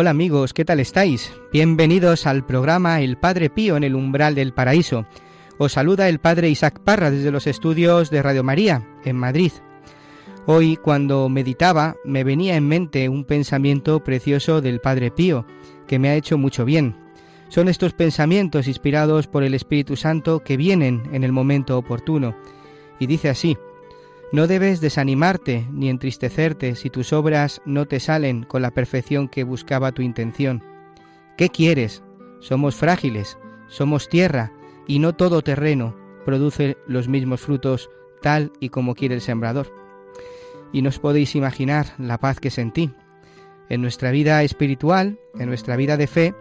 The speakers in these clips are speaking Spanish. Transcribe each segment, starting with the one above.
Hola amigos, ¿qué tal estáis? Bienvenidos al programa El Padre Pío en el umbral del paraíso. Os saluda el Padre Isaac Parra desde los estudios de Radio María, en Madrid. Hoy, cuando meditaba, me venía en mente un pensamiento precioso del Padre Pío, que me ha hecho mucho bien. Son estos pensamientos inspirados por el Espíritu Santo que vienen en el momento oportuno. Y dice así, no debes desanimarte ni entristecerte si tus obras no te salen con la perfección que buscaba tu intención. ¿Qué quieres? Somos frágiles, somos tierra, y no todo terreno produce los mismos frutos tal y como quiere el sembrador. Y no os podéis imaginar la paz que sentí. En nuestra vida espiritual, en nuestra vida de fe,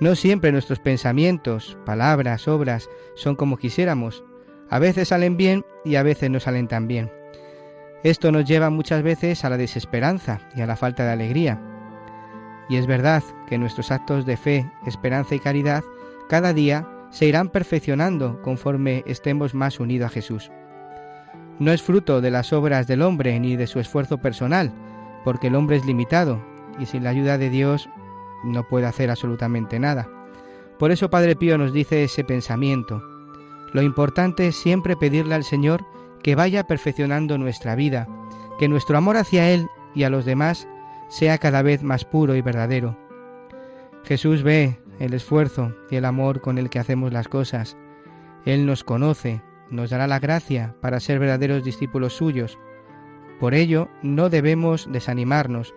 no siempre nuestros pensamientos, palabras, obras son como quisiéramos. A veces salen bien y a veces no salen tan bien. Esto nos lleva muchas veces a la desesperanza y a la falta de alegría. Y es verdad que nuestros actos de fe, esperanza y caridad cada día se irán perfeccionando conforme estemos más unidos a Jesús. No es fruto de las obras del hombre ni de su esfuerzo personal, porque el hombre es limitado y sin la ayuda de Dios no puede hacer absolutamente nada. Por eso Padre Pío nos dice ese pensamiento. Lo importante es siempre pedirle al Señor que vaya perfeccionando nuestra vida, que nuestro amor hacia Él y a los demás sea cada vez más puro y verdadero. Jesús ve el esfuerzo y el amor con el que hacemos las cosas. Él nos conoce, nos dará la gracia para ser verdaderos discípulos suyos. Por ello, no debemos desanimarnos,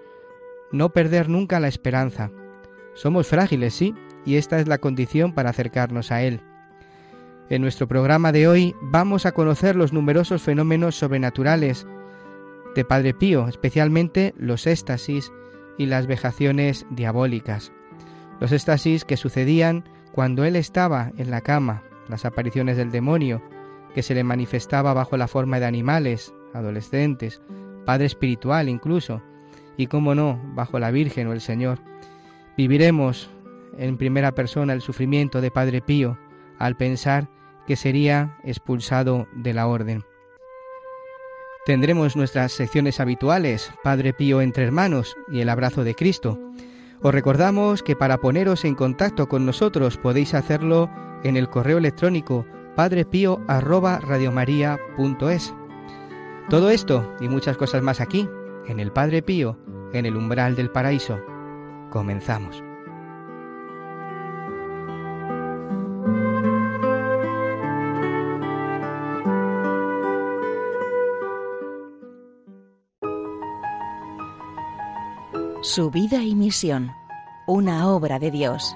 no perder nunca la esperanza. Somos frágiles, sí, y esta es la condición para acercarnos a Él. En nuestro programa de hoy vamos a conocer los numerosos fenómenos sobrenaturales de Padre Pío, especialmente los éxtasis y las vejaciones diabólicas. Los éxtasis que sucedían cuando él estaba en la cama, las apariciones del demonio, que se le manifestaba bajo la forma de animales, adolescentes, padre espiritual incluso, y cómo no, bajo la Virgen o el Señor. Viviremos en primera persona el sufrimiento de Padre Pío al pensar que sería expulsado de la orden. Tendremos nuestras secciones habituales, Padre Pío entre hermanos y el abrazo de Cristo. Os recordamos que para poneros en contacto con nosotros podéis hacerlo en el correo electrónico padrepío@radiomaria.es. Todo esto y muchas cosas más aquí, en el Padre Pío, en el umbral del paraíso. Comenzamos. Su vida y misión, una obra de Dios.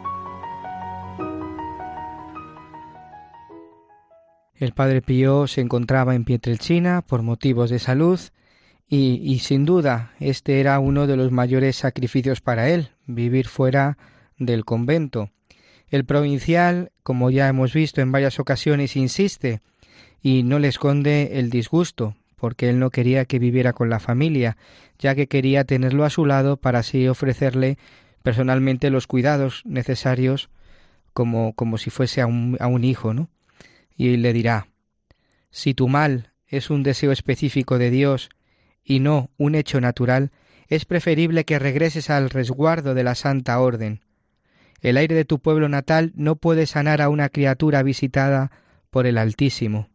El padre Pío se encontraba en Pietrelcina por motivos de salud y, y, sin duda este era uno de los mayores sacrificios para él, vivir fuera del convento. El provincial, como ya hemos visto en varias ocasiones, insiste y no le esconde el disgusto, porque él no quería que viviera con la familia, ya que quería tenerlo a su lado para así ofrecerle personalmente los cuidados necesarios como, como si fuese a un, a un hijo, ¿no? Y le dirá, si tu mal es un deseo específico de Dios y no un hecho natural, es preferible que regreses al resguardo de la Santa Orden. El aire de tu pueblo natal no puede sanar a una criatura visitada por el Altísimo.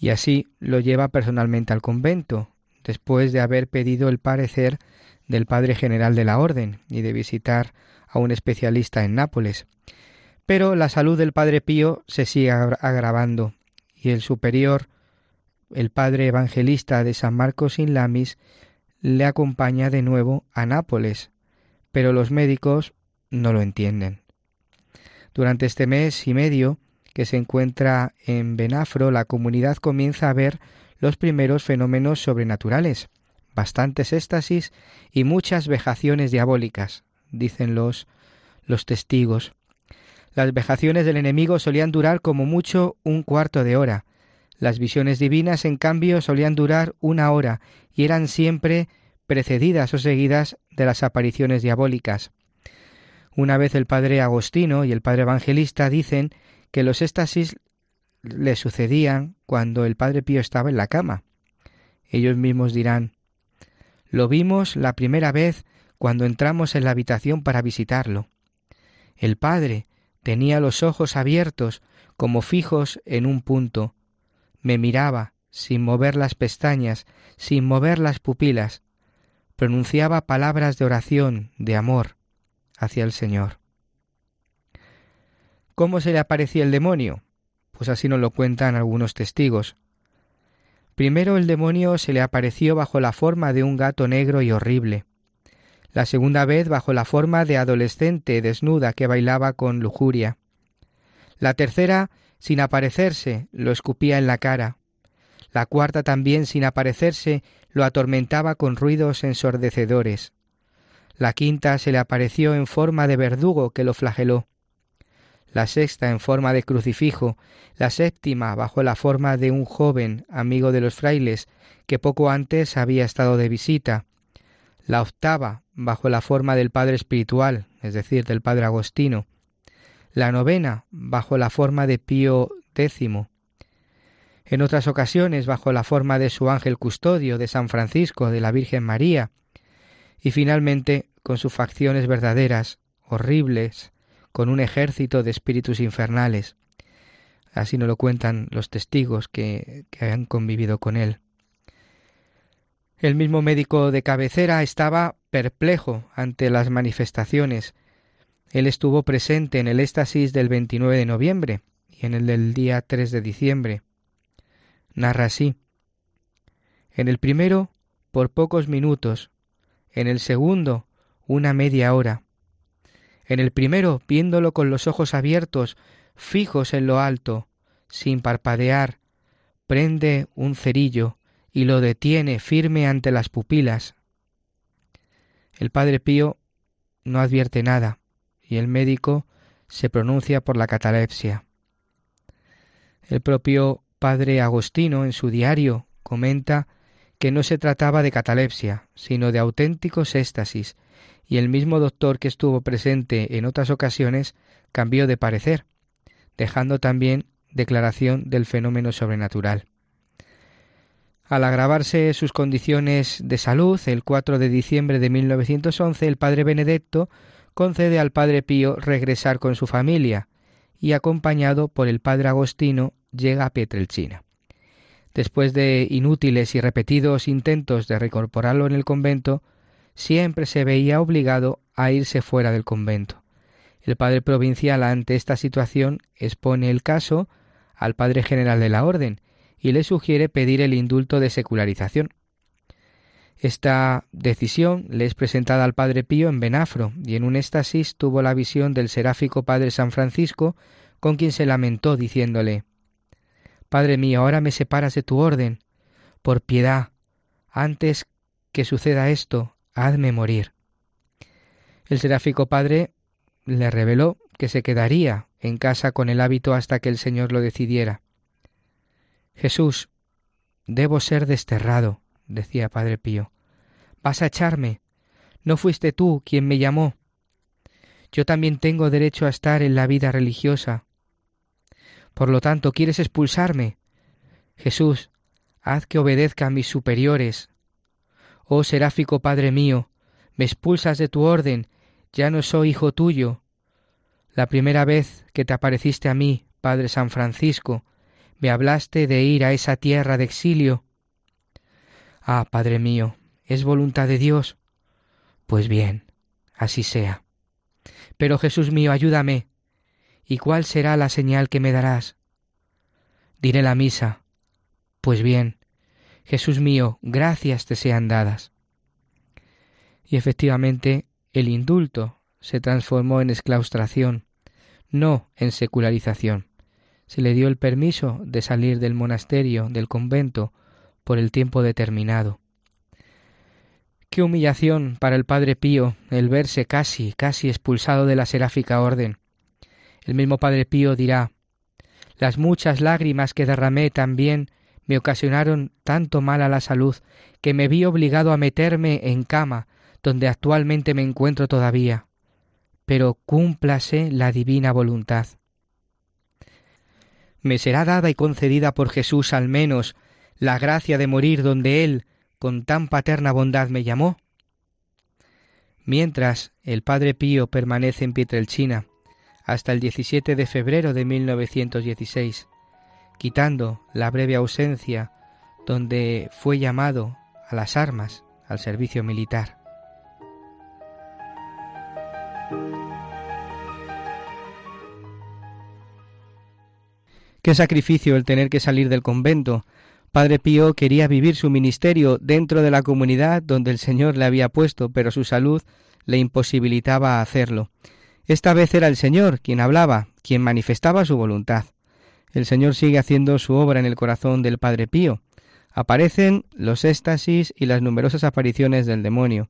Y así lo lleva personalmente al convento. después de haber pedido el parecer del Padre General de la Orden y de visitar a un especialista en Nápoles. Pero la salud del Padre Pío se sigue agravando y el superior, el Padre Evangelista de San Marcos in Lamis, le acompaña de nuevo a Nápoles, pero los médicos no lo entienden. Durante este mes y medio que se encuentra en Benafro, la comunidad comienza a ver los primeros fenómenos sobrenaturales, bastantes éxtasis y muchas vejaciones diabólicas, dicen los, los testigos. Las vejaciones del enemigo solían durar como mucho un cuarto de hora. Las visiones divinas, en cambio, solían durar una hora y eran siempre precedidas o seguidas de las apariciones diabólicas. Una vez el padre Agostino y el padre Evangelista dicen que los éxtasis le sucedían cuando el padre Pío estaba en la cama. Ellos mismos dirán, lo vimos la primera vez cuando entramos en la habitación para visitarlo. El padre tenía los ojos abiertos como fijos en un punto. Me miraba, sin mover las pestañas, sin mover las pupilas. Pronunciaba palabras de oración, de amor hacia el Señor. ¿Cómo se le aparecía el demonio? Pues así nos lo cuentan algunos testigos. Primero el demonio se le apareció bajo la forma de un gato negro y horrible. La segunda vez bajo la forma de adolescente desnuda que bailaba con lujuria. La tercera, sin aparecerse, lo escupía en la cara. La cuarta también, sin aparecerse, lo atormentaba con ruidos ensordecedores. La quinta se le apareció en forma de verdugo que lo flageló. La sexta en forma de crucifijo, la séptima bajo la forma de un joven amigo de los frailes que poco antes había estado de visita, la octava bajo la forma del Padre Espiritual, es decir, del Padre Agostino, la novena bajo la forma de Pío X, en otras ocasiones bajo la forma de su ángel custodio, de San Francisco, de la Virgen María, y finalmente con sus facciones verdaderas, horribles, con un ejército de espíritus infernales. Así nos lo cuentan los testigos que, que han convivido con él. El mismo médico de cabecera estaba perplejo ante las manifestaciones. Él estuvo presente en el éxtasis del 29 de noviembre y en el del día 3 de diciembre. Narra así. En el primero, por pocos minutos, en el segundo, una media hora. En el primero, viéndolo con los ojos abiertos, fijos en lo alto, sin parpadear, prende un cerillo y lo detiene firme ante las pupilas. El padre Pío no advierte nada y el médico se pronuncia por la catalepsia. El propio padre Agostino en su diario comenta que no se trataba de catalepsia, sino de auténticos éxtasis, y el mismo doctor que estuvo presente en otras ocasiones cambió de parecer, dejando también declaración del fenómeno sobrenatural. Al agravarse sus condiciones de salud, el 4 de diciembre de 1911 el padre Benedetto concede al padre Pío regresar con su familia y acompañado por el padre Agostino llega a Pietrelcina. Después de inútiles y repetidos intentos de reincorporarlo en el convento, siempre se veía obligado a irse fuera del convento. El padre provincial ante esta situación expone el caso al padre general de la orden y le sugiere pedir el indulto de secularización. Esta decisión le es presentada al padre Pío en Benafro y en un éxtasis tuvo la visión del seráfico padre San Francisco con quien se lamentó diciéndole Padre mío, ahora me separas de tu orden. Por piedad, antes que suceda esto, hazme morir. El seráfico padre le reveló que se quedaría en casa con el hábito hasta que el Señor lo decidiera. Jesús, debo ser desterrado, decía Padre Pío. Vas a echarme. No fuiste tú quien me llamó. Yo también tengo derecho a estar en la vida religiosa. Por lo tanto, ¿quieres expulsarme? Jesús, haz que obedezca a mis superiores, Oh seráfico Padre mío, me expulsas de tu orden, ya no soy hijo tuyo. La primera vez que te apareciste a mí, Padre San Francisco, me hablaste de ir a esa tierra de exilio. Ah, Padre mío, ¿es voluntad de Dios? Pues bien, así sea. Pero Jesús mío, ayúdame. ¿Y cuál será la señal que me darás? Diré la misa. Pues bien, Jesús mío, gracias te sean dadas. Y efectivamente, el indulto se transformó en exclaustración, no en secularización. Se le dio el permiso de salir del monasterio, del convento, por el tiempo determinado. Qué humillación para el Padre Pío el verse casi, casi expulsado de la seráfica orden. El mismo Padre Pío dirá Las muchas lágrimas que derramé también me ocasionaron tanto mal a la salud que me vi obligado a meterme en cama, donde actualmente me encuentro todavía. Pero cúmplase la divina voluntad. Me será dada y concedida por Jesús al menos la gracia de morir donde Él, con tan paterna bondad, me llamó. Mientras el Padre Pío permanece en Pietrelchina hasta el 17 de febrero de 1916, quitando la breve ausencia donde fue llamado a las armas, al servicio militar. Qué sacrificio el tener que salir del convento. Padre Pío quería vivir su ministerio dentro de la comunidad donde el Señor le había puesto, pero su salud le imposibilitaba hacerlo. Esta vez era el Señor quien hablaba, quien manifestaba su voluntad. El Señor sigue haciendo su obra en el corazón del Padre Pío. Aparecen los éxtasis y las numerosas apariciones del demonio.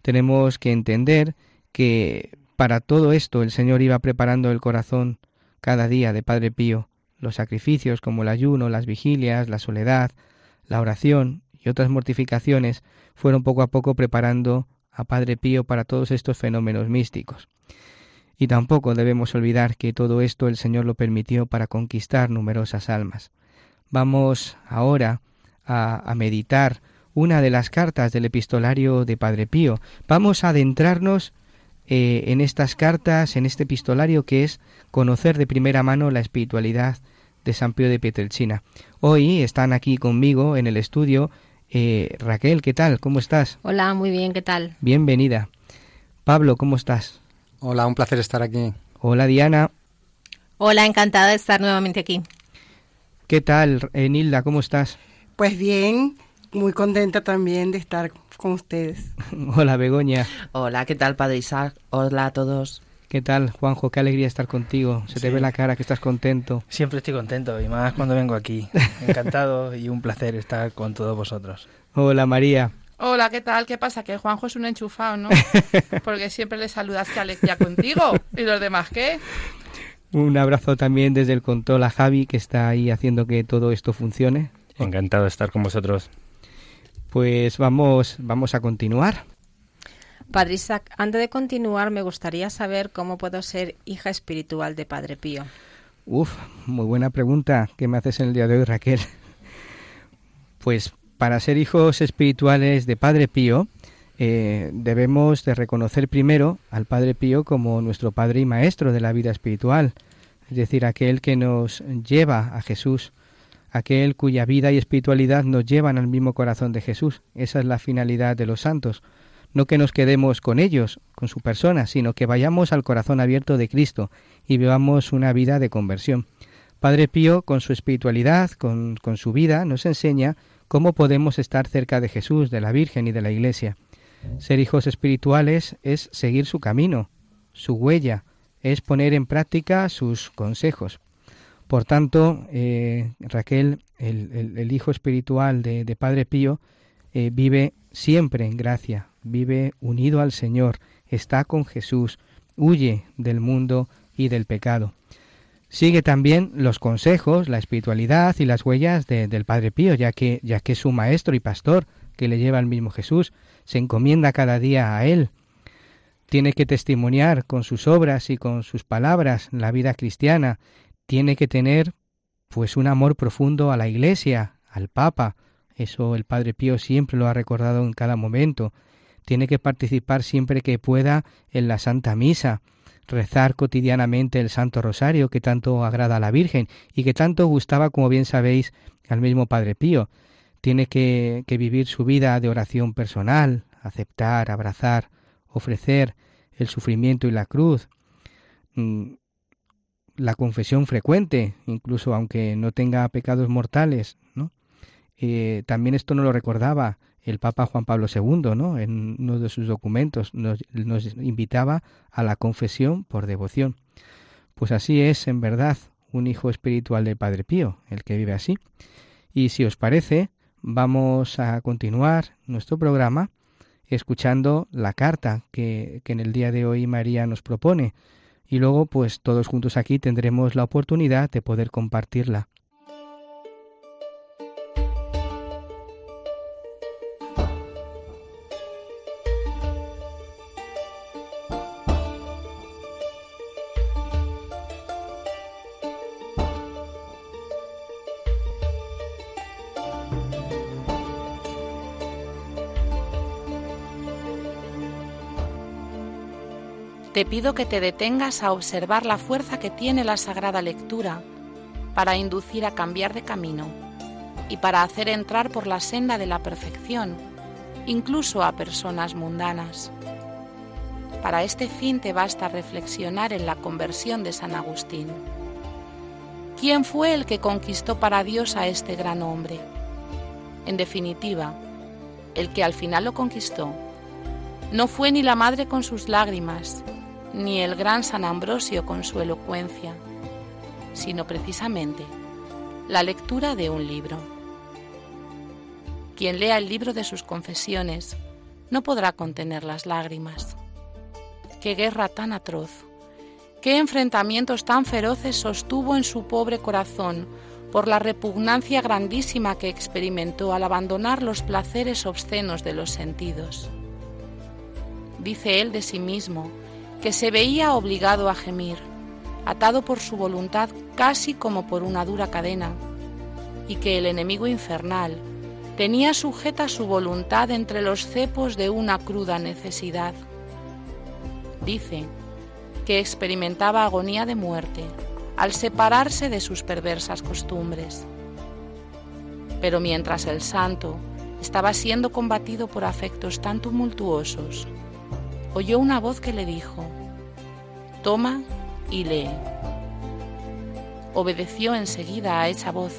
Tenemos que entender que para todo esto el Señor iba preparando el corazón cada día de Padre Pío los sacrificios como el ayuno, las vigilias, la soledad, la oración y otras mortificaciones fueron poco a poco preparando a Padre Pío para todos estos fenómenos místicos. Y tampoco debemos olvidar que todo esto el Señor lo permitió para conquistar numerosas almas. Vamos ahora a, a meditar una de las cartas del epistolario de Padre Pío. Vamos a adentrarnos eh, en estas cartas, en este epistolario que es conocer de primera mano la espiritualidad de San Pío de Pietrelcina. Hoy están aquí conmigo en el estudio eh, Raquel, ¿qué tal? ¿Cómo estás? Hola, muy bien, ¿qué tal? Bienvenida. Pablo, ¿cómo estás? Hola, un placer estar aquí. Hola, Diana. Hola, encantada de estar nuevamente aquí. ¿Qué tal, Nilda? ¿Cómo estás? Pues bien, muy contenta también de estar con ustedes. Hola, Begoña. Hola, ¿qué tal, Padre Isaac? Hola a todos. ¿Qué tal, Juanjo? Qué alegría estar contigo. Se te ve la cara que estás contento. Siempre estoy contento y más cuando vengo aquí. Encantado y un placer estar con todos vosotros. Hola, María. Hola, ¿qué tal? ¿Qué pasa? Que Juanjo es un enchufado, ¿no? Porque siempre le saludas que Alex ya contigo. ¿Y los demás qué? Un abrazo también desde el control a Javi, que está ahí haciendo que todo esto funcione. Encantado de estar con vosotros. Pues vamos, vamos a continuar. Padre Isaac, antes de continuar, me gustaría saber cómo puedo ser hija espiritual de Padre Pío. Uf, muy buena pregunta que me haces en el día de hoy, Raquel. Pues para ser hijos espirituales de Padre Pío, eh, debemos de reconocer primero al Padre Pío como nuestro Padre y Maestro de la vida espiritual, es decir, aquel que nos lleva a Jesús, aquel cuya vida y espiritualidad nos llevan al mismo corazón de Jesús. Esa es la finalidad de los santos. No que nos quedemos con ellos, con su persona, sino que vayamos al corazón abierto de Cristo y vivamos una vida de conversión. Padre Pío, con su espiritualidad, con, con su vida, nos enseña cómo podemos estar cerca de Jesús, de la Virgen y de la Iglesia. Ser hijos espirituales es seguir su camino, su huella, es poner en práctica sus consejos. Por tanto, eh, Raquel, el, hijo espiritual de, de Padre Pío, eh, vive siempre en gracia, vive unido al Señor, está con Jesús, huye del mundo y del pecado. Sigue también los consejos, la espiritualidad y las huellas de- del Padre Pío, ya que, ya que es su maestro y pastor, que le lleva al mismo Jesús, se encomienda cada día a él. Tiene que testimoniar con sus obras y con sus palabras la vida cristiana. Tiene que tener pues un amor profundo a la Iglesia, al Papa. Eso el Padre Pío siempre lo ha recordado en cada momento. Tiene que participar siempre que pueda en la Santa Misa, rezar cotidianamente el Santo Rosario que tanto agrada a la Virgen y que tanto gustaba, como bien sabéis, al mismo Padre Pío. tiene que, que vivir su vida de oración personal, aceptar, abrazar, ofrecer el sufrimiento y la cruz, mm, la confesión frecuente, incluso aunque no tenga pecados mortales, ¿no? Eh, también esto no lo recordaba el Papa Juan Pablo II, ¿no? En uno de sus documentos nos, invitaba a la confesión por devoción. Pues así es, en verdad, un hijo espiritual del Padre Pío, el que vive así. Y si os parece, vamos a continuar nuestro programa escuchando la carta que, que en el día de hoy María nos propone. Y luego, pues todos juntos aquí tendremos la oportunidad de poder compartirla. Te pido que te detengas a observar la fuerza que tiene la Sagrada Lectura para inducir a cambiar de camino y para hacer entrar por la senda de la perfección, incluso a personas mundanas. Para este fin te basta reflexionar en la conversión de San Agustín. ¿Quién fue el que conquistó para Dios a este gran hombre? En definitiva, el que al final lo conquistó no fue ni la madre con sus lágrimas, ni el gran San Ambrosio con su elocuencia, sino precisamente la lectura de un libro. Quien lea el libro de sus confesiones no podrá contener las lágrimas. Qué guerra tan atroz, qué enfrentamientos tan feroces sostuvo en su pobre corazón por la repugnancia grandísima que experimentó al abandonar los placeres obscenos de los sentidos. Dice él de sí mismo que se veía obligado a gemir, atado por su voluntad casi como por una dura cadena, y que el enemigo infernal tenía sujeta su voluntad entre los cepos de una cruda necesidad. Dice que experimentaba agonía de muerte al separarse de sus perversas costumbres. Pero mientras el santo estaba siendo combatido por afectos tan tumultuosos, oyó una voz que le dijo, Toma y lee. Obedeció enseguida a esa voz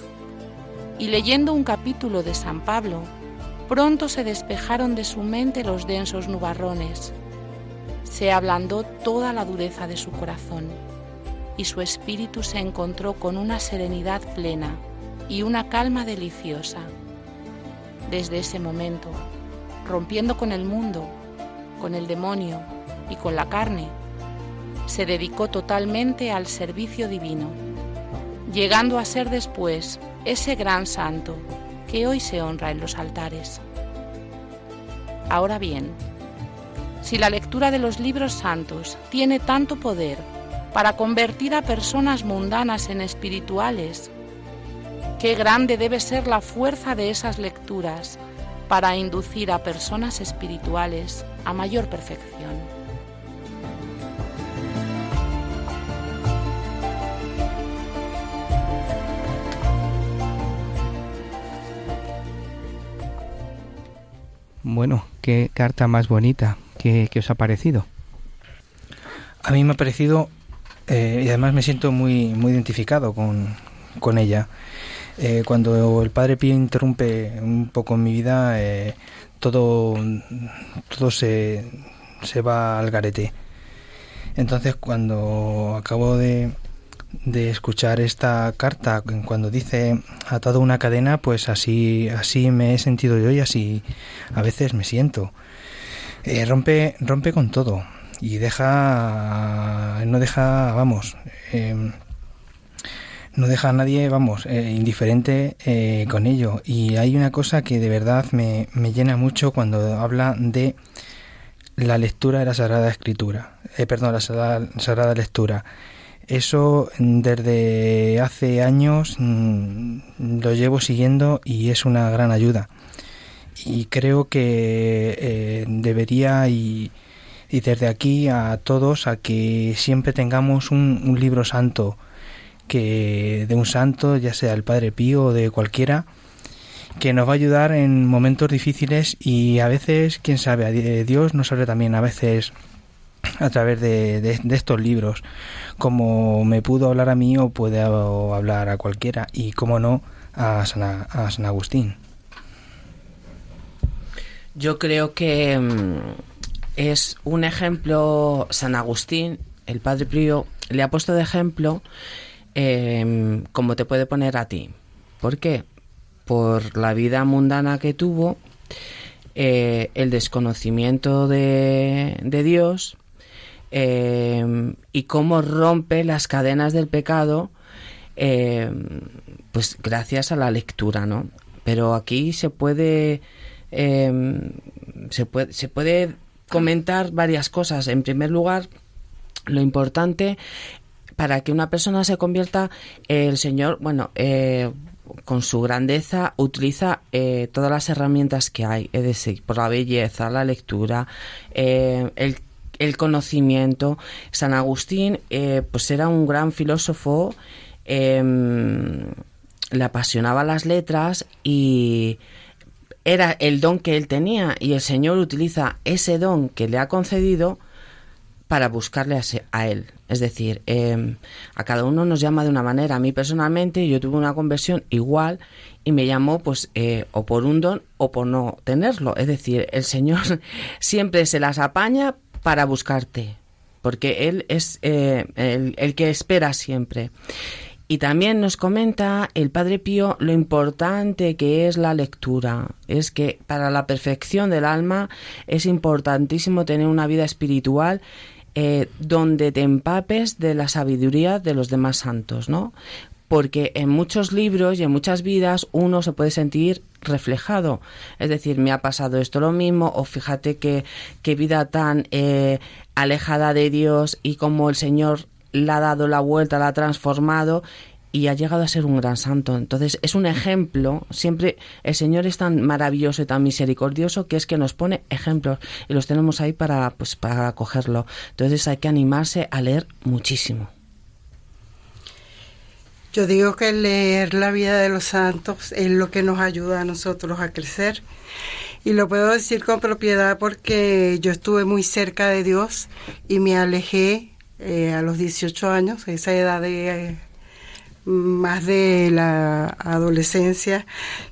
y leyendo un capítulo de San Pablo, pronto se despejaron de su mente los densos nubarrones. Se ablandó toda la dureza de su corazón y su espíritu se encontró con una serenidad plena y una calma deliciosa. Desde ese momento, rompiendo con el mundo, con el demonio y con la carne, se dedicó totalmente al servicio divino, llegando a ser después ese gran santo que hoy se honra en los altares. Ahora bien, si la lectura de los libros santos tiene tanto poder para convertir a personas mundanas en espirituales, qué grande debe ser la fuerza de esas lecturas para inducir a personas espirituales a mayor perfección. Bueno, qué carta más bonita. ¿Qué, os ha parecido? A mí me ha parecido, eh, y además me siento muy, muy identificado con, con ella. Eh, cuando el Padre Pío interrumpe un poco mi vida, eh, todo, todo se, se va al garete. Entonces, cuando acabo de, de escuchar esta carta, cuando dice atado una cadena, pues así, así me he sentido yo y así a veces me siento. Eh, rompe, rompe con todo y deja, no deja, vamos, eh, no deja a nadie, vamos, eh, indiferente eh, con ello. Y hay una cosa que de verdad me, me, llena mucho cuando habla de la lectura de la Sagrada Escritura, eh, perdón, la Sagrada, Lectura. Eso desde hace años mm, lo llevo siguiendo y es una gran ayuda. Y creo que debería y, desde aquí a todos a que siempre tengamos un, libro santo, que de un santo, ya sea el Padre Pío o de cualquiera, que nos va a ayudar en momentos difíciles y a veces, quién sabe, Dios nos habla también a veces a través de, estos libros, como me pudo hablar a mí o puede hablar a cualquiera y, como no, a San, a San Agustín. Yo creo que mm, es un ejemplo, San Agustín, el Padre Pío, le ha puesto de ejemplo em, como te puede poner a ti. ¿Por qué? Por la vida mundana que tuvo, eh, el desconocimiento de, de Dios em, y cómo rompe las cadenas del pecado, em, pues gracias a la lectura, ¿no? Pero aquí se puede, se puede, se puede comentar varias cosas. En primer lugar, lo importante para que una persona se convierta, el Señor, bueno, eh, con su grandeza utiliza eh, todas las herramientas que hay, es decir, por la belleza, la lectura, eh, el, el, conocimiento. San Agustín, pues era un gran filósofo, em, le apasionaba las letras y era el don que él tenía y el Señor utiliza ese don que le ha concedido para buscarle a, él. Es decir, em, a cada uno nos llama de una manera. A mí personalmente yo tuve una conversión igual y me llamó pues eh, o por un don o por no tenerlo. Es decir, el Señor siempre se las apaña para buscarte, porque Él es eh, el, que espera siempre. Y también nos comenta el Padre Pío lo importante que es la lectura. Es que para la perfección del alma es importantísimo tener una vida espiritual eh, donde te empapes de la sabiduría de los demás santos, ¿no? Porque en muchos libros y en muchas vidas uno se puede sentir reflejado. Es decir, me ha pasado esto lo mismo, o fíjate qué vida tan eh, alejada de Dios y cómo el Señor la ha dado la vuelta, la ha transformado y ha llegado a ser un gran santo. Entonces es un ejemplo, siempre el Señor es tan maravilloso y tan misericordioso que es que nos pone ejemplos y los tenemos ahí para pues para cogerlo. Entonces hay que animarse a leer muchísimo. Yo digo que leer la vida de los santos es lo que nos ayuda a nosotros a crecer. Y lo puedo decir con propiedad porque yo estuve muy cerca de Dios y me alejé eh, a los 18 años, esa edad de más de la adolescencia,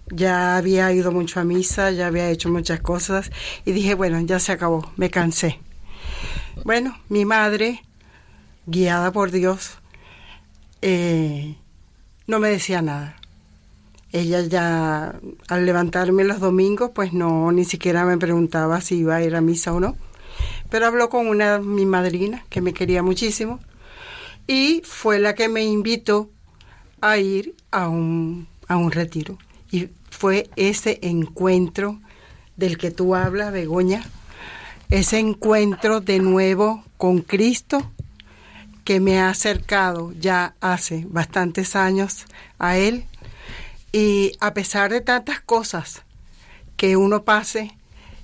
ya había ido mucho a misa, ya había hecho muchas cosas y dije, bueno, ya se acabó, me cansé. Bueno, mi madre, guiada por Dios, eh, no me decía nada. Ella ya al levantarme los domingos, pues no, ni siquiera me preguntaba si iba a ir a misa o no pero habló con una mi madrina que me quería muchísimo y fue la que me invitó a ir a un, a un retiro. Y fue ese encuentro del que tú hablas, Begoña, ese encuentro de nuevo con Cristo que me ha acercado ya hace bastantes años a Él. Y a pesar de tantas cosas que uno pase,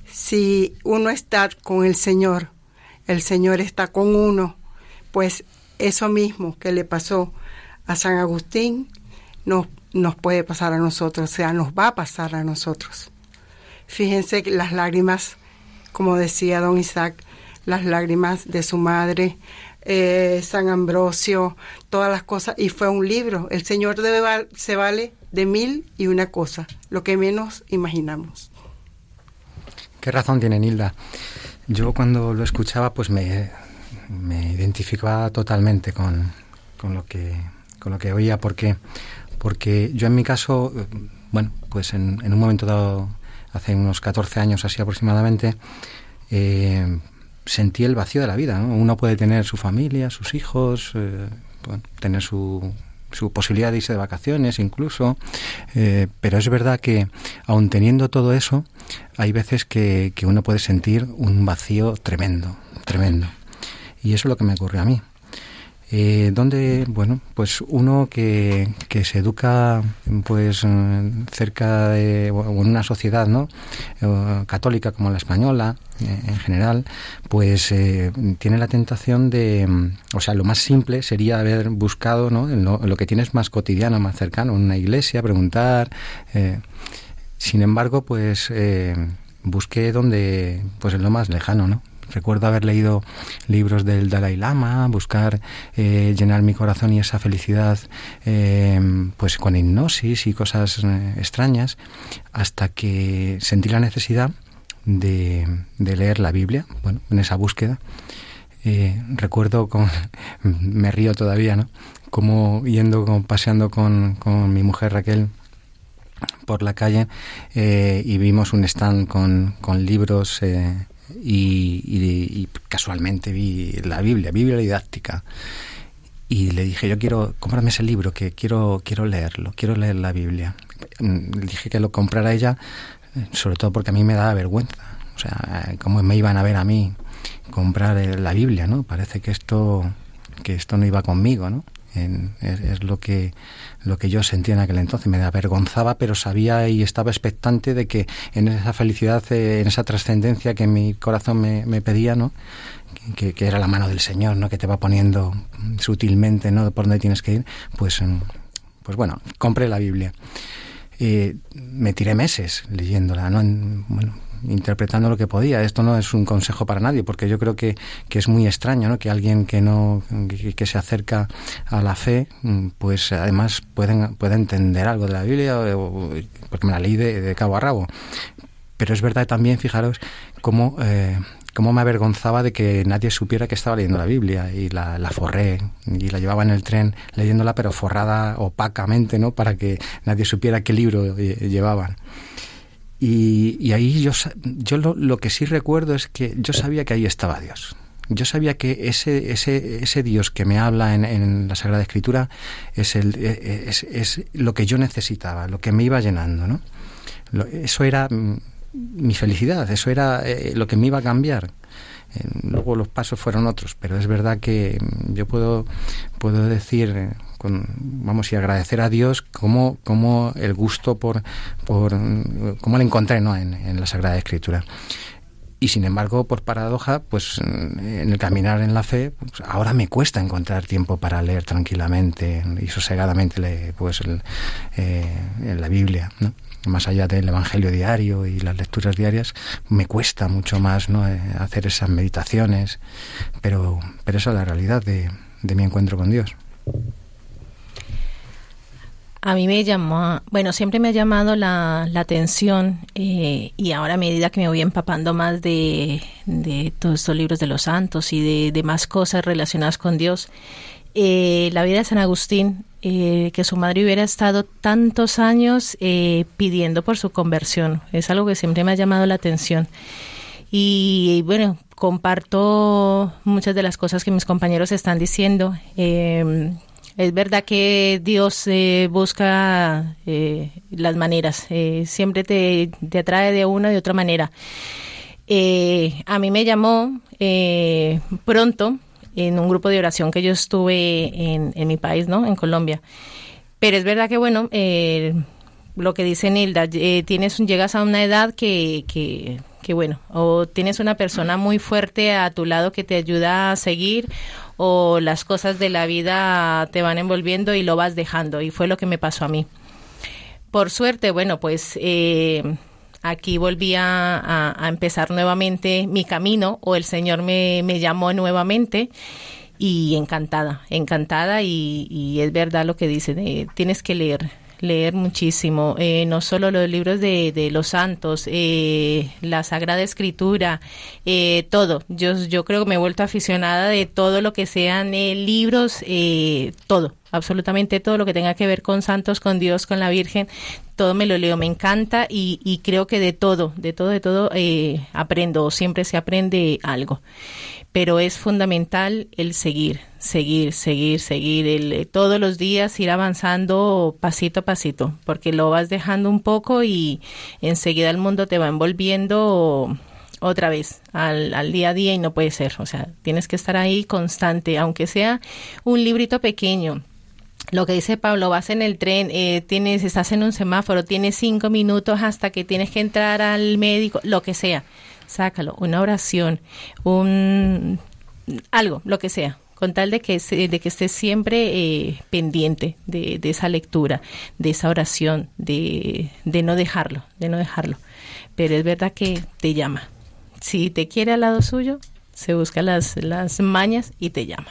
si uno está con el Señor, el Señor está con uno, pues eso mismo que le pasó a San Agustín nos, nos puede pasar a nosotros, o sea, nos va a pasar a nosotros. Fíjense las lágrimas, como decía don Isaac, las lágrimas de su madre, eh, San Ambrosio, todas las cosas, y fue un libro. El Señor se vale de mil y una cosa, lo que menos imaginamos. Qué razón tiene Nilda. Yo cuando lo escuchaba, pues me, me identificaba totalmente con, con, lo que, con lo que oía, porque, porque yo en mi caso, bueno, pues en, en un momento dado, hace unos 14 años así aproximadamente, eh, sentí el vacío de la vida. Uno puede tener su familia, sus hijos, eh, tener su, su posibilidad de irse de vacaciones incluso, eh, pero es verdad que aun teniendo todo eso, hay veces que, que uno puede sentir un vacío tremendo, tremendo. Y eso es lo que me ocurrió a mí. Eh, donde, bueno, pues uno que, que se educa pues cerca de en una sociedad no eh, católica como la española eh, en general pues eh, tiene la tentación de o sea lo más simple sería haber buscado no lo, lo que tienes más cotidiano más cercano en una iglesia preguntar Sin embargo, pues busqué donde, pues en lo más lejano, ¿no? Recuerdo haber leído libros del Dalai Lama, buscar eh, llenar mi corazón y esa felicidad eh, pues con hipnosis y cosas eh, extrañas, hasta que sentí la necesidad de, leer la Biblia, bueno, en esa búsqueda. recuerdo, con, me río todavía, ¿no? Como yendo, como paseando con, mi mujer Raquel por la calle y vimos un stand con libros y, casualmente vi la Biblia, Biblia didáctica. Y le dije, yo quiero, comprarme ese libro, que quiero, quiero leerlo, quiero leer la Biblia. Le dije que lo comprara ella, sobre todo porque a mí me daba vergüenza. O sea, cómo me iban a ver a mí comprar la Biblia, ¿no? Parece que esto, que esto no iba conmigo, ¿no? Es, lo que lo que yo sentía en aquel entonces. Me avergonzaba pero sabía y estaba expectante de que en esa felicidad eh, en esa trascendencia que mi corazón me, pedía no que, era la mano del Señor no que te va poniendo sutilmente no por dónde tienes que ir. Pues mm, pues bueno compré la Biblia. Eh, me tiré meses leyéndola no bueno interpretando lo que podía. Esto no es un consejo para nadie, porque yo creo que, que es muy extraño, ¿no? Que alguien que no, que, se acerca a la fe, mm, pues además pueden, puede entender algo de la Biblia, porque me la leí de, cabo a rabo. Pero es verdad también, fijaros, cómo, eh, cómo me avergonzaba de que nadie supiera que estaba leyendo la Biblia y la, la, forré y la llevaba en el tren leyéndola pero forrada opacamente, ¿no? Para que nadie supiera qué libro eh, llevaban. Y, ahí yo, yo lo, que sí recuerdo es que yo sabía que ahí estaba Dios. Yo sabía que ese, ese, ese Dios que me habla en, la Sagrada Escritura es, el, e, es, es, lo que yo necesitaba, lo que me iba llenando. ¿no? eso era mi felicidad, eso era eh, lo que me iba a cambiar. luego los pasos fueron otros, pero es verdad que yo puedo, puedo decir eh, vamos y agradecer a Dios como, como el gusto por, por cómo lo encontré ¿no? en, la Sagrada Escritura. Y sin embargo, por paradoja, pues en el caminar en la fe, pues, ahora me cuesta encontrar tiempo para leer tranquilamente y sosegadamente pues eh, la Biblia, más allá del Evangelio diario y las lecturas diarias, me cuesta mucho más ¿no? Eh, hacer esas meditaciones, pero, pero esa es la realidad de, de mi encuentro con Dios. A mí me llamó, bueno, siempre me ha llamado la, atención eh, y ahora a medida que me voy empapando más de, todos estos libros de los santos y de, más cosas relacionadas con Dios, eh, la vida de San Agustín, eh, que su madre hubiera estado tantos años pidiendo por su conversión, es algo que siempre me ha llamado la atención. Y, y bueno, comparto muchas de las cosas que mis compañeros están diciendo. Es verdad que Dios eh, busca eh, las maneras, eh, siempre te, te, atrae de una de otra manera. a mí me llamó pronto en un grupo de oración que yo estuve en, en, mi país, ¿no? En Colombia. Pero es verdad que, bueno, lo que dice Nilda, tienes, llegas a una edad que, que, que, bueno, o tienes una persona muy fuerte a tu lado que te ayuda a seguir, o las cosas de la vida te van envolviendo y lo vas dejando. Y fue lo que me pasó a mí. Por suerte, bueno, pues eh, aquí volví a, empezar nuevamente mi camino o el Señor me, llamó nuevamente y encantada, encantada y, y, es verdad lo que dice, tienes que leer, leer muchísimo, eh, no solo los libros de, de los santos, eh, la Sagrada Escritura, eh, todo. Yo, yo creo que me he vuelto aficionada de todo lo que sean libros, todo, absolutamente todo lo que tenga que ver con santos, con Dios, con la Virgen, todo me lo leo, me encanta y, y creo que de todo, de todo, de todo aprendo, siempre se aprende algo pero es fundamental el seguir, seguir, seguir, seguir, el, eh, todos los días ir avanzando pasito a pasito, porque lo vas dejando un poco y enseguida el mundo te va envolviendo otra vez al, al, día a día y no puede ser, o sea, tienes que estar ahí constante, aunque sea un librito pequeño. Lo que dice Pablo, vas en el tren, eh, tienes, estás en un semáforo, tienes cinco minutos hasta que tienes que entrar al médico, lo que sea sácalo, una oración, un algo, lo que sea, con tal de que, de que estés siempre eh, pendiente de, de, esa lectura, de esa oración, de, de no dejarlo, de no dejarlo. Pero es verdad que te llama. Si te quiere al lado suyo, se busca las, las mañas y te llama.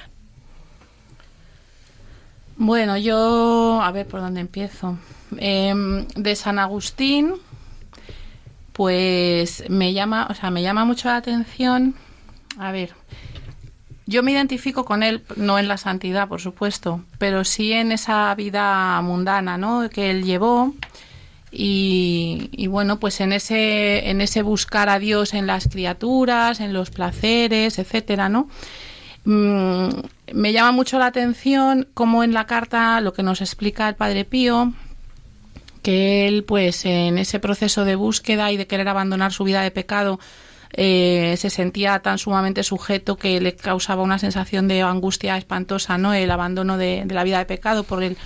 Bueno, yo, a ver por dónde empiezo. Em, de San Agustín, pues me llama, o sea, me llama mucho la atención. A ver, yo me identifico con él, no en la santidad, por supuesto, pero sí en esa vida mundana, ¿no? Que él llevó. Y, bueno, pues en ese, en ese buscar a Dios en las criaturas, en los placeres, etcétera, ¿no? Mm, me llama mucho la atención cómo en la carta lo que nos explica el Padre Pío, que él pues en ese proceso de búsqueda y de querer abandonar su vida de pecado, eh, se sentía tan sumamente sujeto que le causaba una sensación de angustia espantosa, ¿no? El abandono de, la vida de pecado por el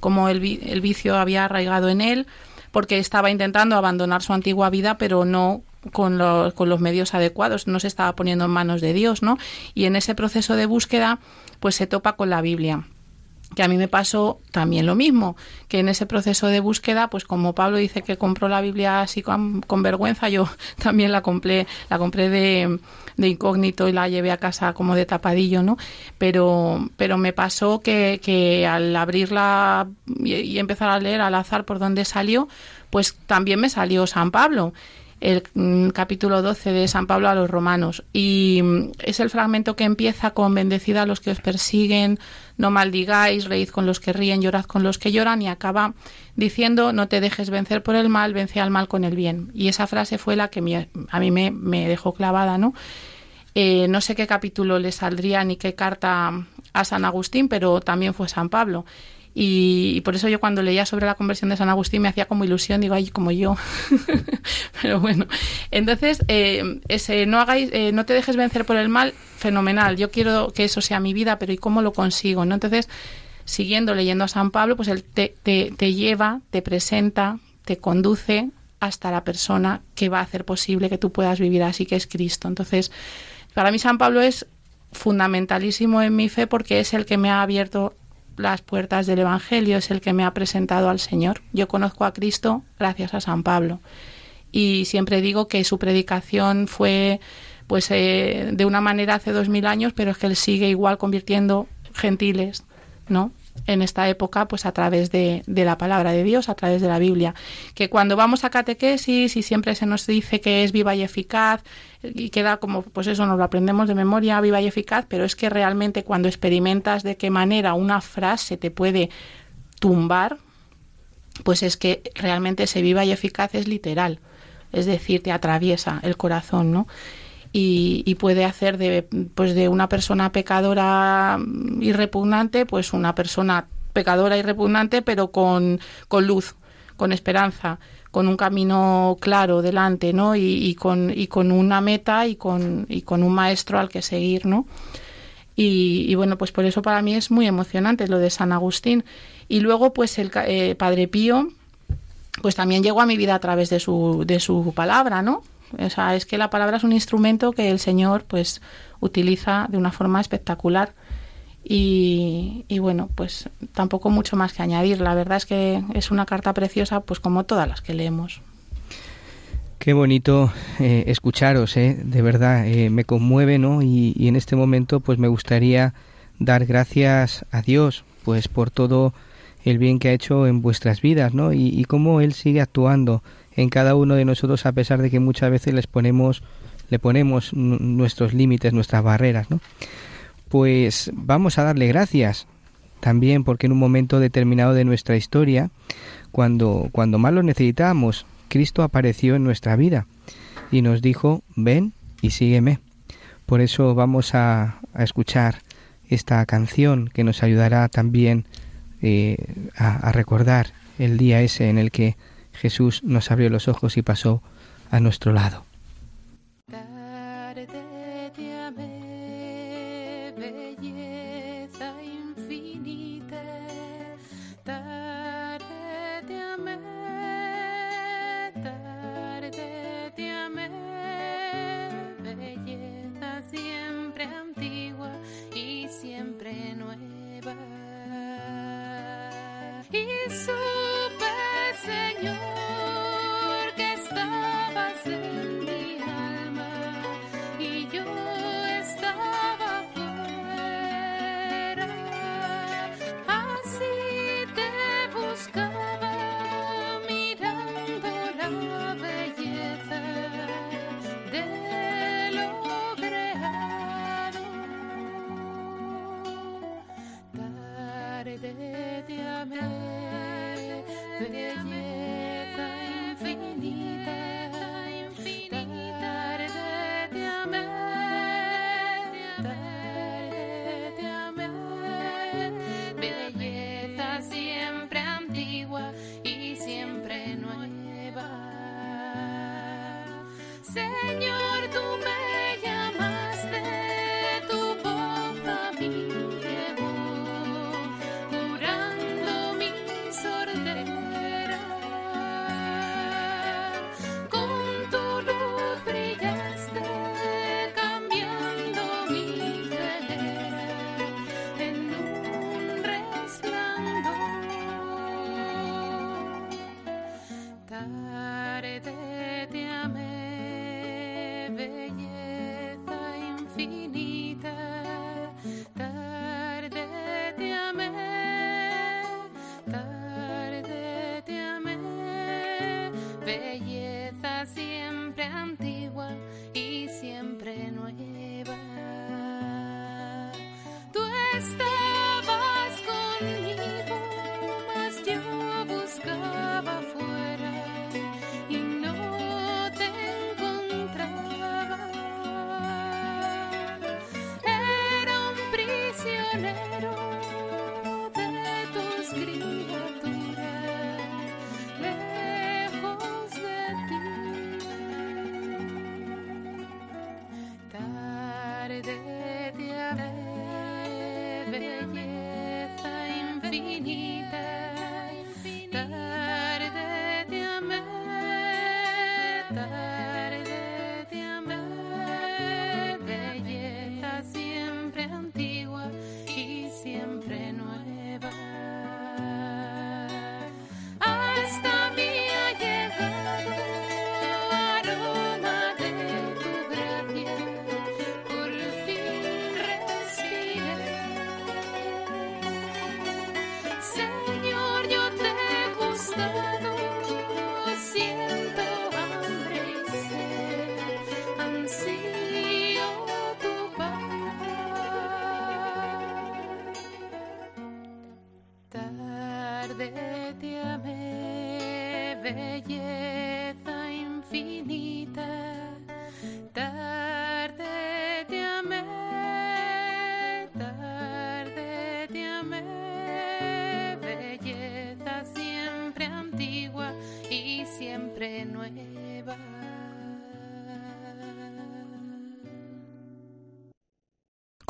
como el, el vicio había arraigado en él, porque estaba intentando abandonar su antigua vida, pero no con, con los medios adecuados, no se estaba poniendo en manos de Dios, ¿no? Y en ese proceso de búsqueda, pues se topa con la Biblia que a mí me pasó también lo mismo, que en ese proceso de búsqueda, pues como Pablo dice que compró la Biblia así con, vergüenza, yo también la compré, la compré de, incógnito y la llevé a casa como de tapadillo, ¿no? Pero, pero me pasó que, que al abrirla y empezar a leer al azar por donde salió, pues también me salió San Pablo el mm, capítulo 12 de San Pablo a los romanos. Y mm, es el fragmento que empieza con bendecida a los que os persiguen, no maldigáis, reíd con los que ríen, llorad con los que lloran y acaba diciendo no te dejes vencer por el mal, vence al mal con el bien. Y esa frase fue la que a mí me, me, dejó clavada, ¿no? Eh, no sé qué capítulo le saldría ni qué carta a San Agustín, pero también fue San Pablo. Y, por eso yo cuando leía sobre la conversión de San Agustín me hacía como ilusión, digo, ay, como yo. Pero bueno, entonces, eh, ese no hagáis, eh, no te dejes vencer por el mal, fenomenal. Yo quiero que eso sea mi vida, pero ¿y cómo lo consigo? ¿no? Entonces, siguiendo leyendo a San Pablo, pues él te, te lleva, te presenta, te conduce hasta la persona que va a hacer posible que tú puedas vivir así, que es Cristo. Entonces, para mí San Pablo es fundamentalísimo en mi fe porque es el que me ha abierto las puertas del Evangelio, es el que me ha presentado al Señor. Yo conozco a Cristo gracias a San Pablo y siempre digo que su predicación fue pues eh, de una manera hace dos mil años, pero es que él sigue igual convirtiendo gentiles, ¿no? En esta época pues a través de, la palabra de Dios, a través de la Biblia. Que cuando vamos a catequesis y siempre se nos dice que es viva y eficaz y queda como pues eso nos lo aprendemos de memoria viva y eficaz, pero es que realmente cuando experimentas de qué manera una frase te puede tumbar, pues es que realmente ese viva y eficaz es literal, es decir, te atraviesa el corazón, ¿no? Y, puede hacer de, pues de una persona pecadora y repugnante, pues una persona pecadora y repugnante, pero con, con luz, con esperanza, con un camino claro delante, ¿no? Y, con, y con una meta y con, y con un maestro al que seguir, ¿no? Y, bueno, pues por eso para mí es muy emocionante lo de San Agustín. Y luego, pues el eh, Padre Pío, pues también llegó a mi vida a través de su, de su palabra, ¿no? O sea, es que la palabra es un instrumento que el Señor pues utiliza de una forma espectacular. Y, bueno, pues tampoco mucho más que añadir. La verdad es que es una carta preciosa, pues como todas las que leemos. Qué bonito eh, escucharos, eh, de verdad, eh, me conmueve, ¿no? Y, y, en este momento, pues me gustaría dar gracias a Dios, pues por todo el bien que ha hecho en vuestras vidas, ¿no? Y, y cómo Él sigue actuando en cada uno de nosotros a pesar de que muchas veces les ponemos le ponemos nuestros límites, nuestras barreras, ¿no? Pues vamos a darle gracias también porque en un momento determinado de nuestra historia, cuando cuando más lo necesitábamos, Cristo apareció en nuestra vida y nos dijo, "Ven y sígueme." Por eso vamos a, a escuchar esta canción que nos ayudará también eh, a, a recordar el día ese en el que Jesús nos abrió los ojos y pasó a nuestro lado.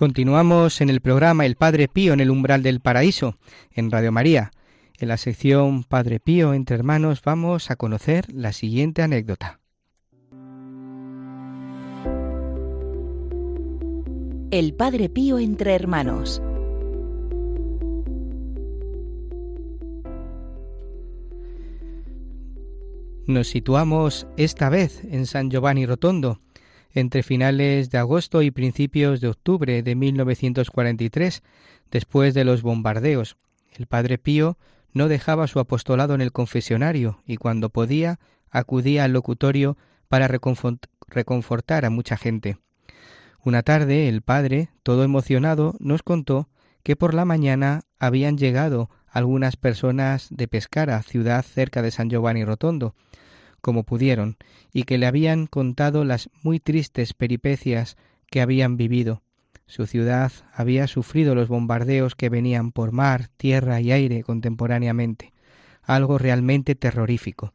Continuamos en el programa El Padre Pío en el umbral del paraíso, en Radio María. En la sección Padre Pío entre hermanos vamos a conocer la siguiente anécdota. El Padre Pío entre hermanos. Nos situamos esta vez en San Giovanni Rotondo, entre finales de agosto y principios de octubre de 1943, después de los bombardeos. El padre Pío no dejaba su apostolado en el confesionario y cuando podía acudía al locutorio para reconfortar a mucha gente. Una tarde el padre, todo emocionado, nos contó que por la mañana habían llegado algunas personas de Pescara, ciudad cerca de San Giovanni Rotondo, como pudieron, y que le habían contado las muy tristes peripecias que habían vivido. Su ciudad había sufrido los bombardeos que venían por mar, tierra y aire contemporáneamente, algo realmente terrorífico.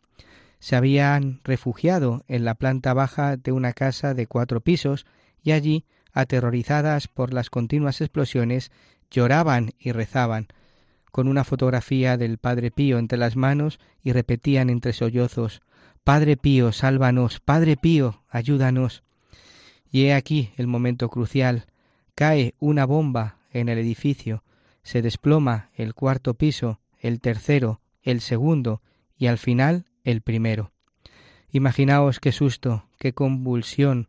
Se habían refugiado en la planta baja de una casa de cuatro pisos y allí, aterrorizadas por las continuas explosiones, lloraban y rezaban, con una fotografía del Padre Pío entre las manos y repetían entre sollozos Padre Pío, sálvanos, Padre Pío, ayúdanos. Y he aquí el momento crucial. Cae una bomba en el edificio, se desploma el cuarto piso, el tercero, el segundo y al final el primero. Imaginaos qué susto, qué convulsión,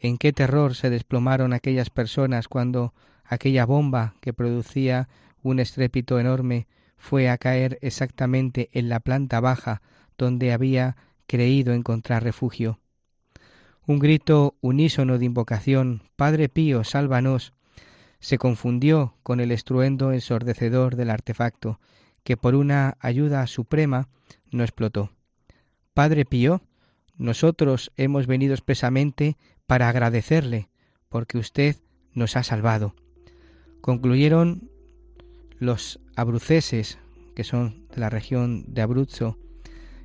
en qué terror se desplomaron aquellas personas cuando aquella bomba que producía un estrépito enorme fue a caer exactamente en la planta baja donde había creído encontrar refugio. Un grito unísono de invocación, Padre Pío, sálvanos, se confundió con el estruendo ensordecedor del artefacto, que por una ayuda suprema no explotó. Padre Pío, nosotros hemos venido expresamente para agradecerle, porque usted nos ha salvado. Concluyeron los abruceses, que son de la región de Abruzzo,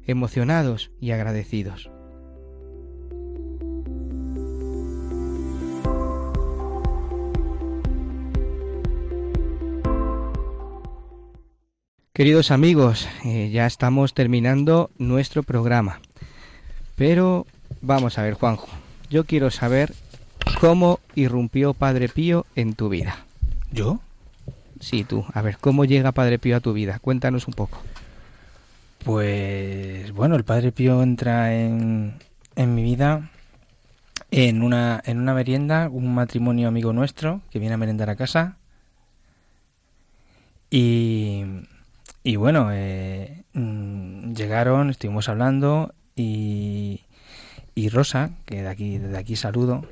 emocionados y agradecidos. Queridos amigos, eh, ya estamos terminando nuestro programa. Pero vamos a ver, Juanjo, yo quiero saber cómo irrumpió Padre Pío en tu vida. ¿Yo? Sí, tú. A ver, ¿cómo llega Padre Pío a tu vida? Cuéntanos un poco. Pues bueno, el Padre Pío entra en, en mi vida en una, en una merienda, un matrimonio amigo nuestro que viene a merendar a casa. Y, y bueno, eh, mm, llegaron, estuvimos hablando y, y Rosa, que de aquí, de aquí saludo,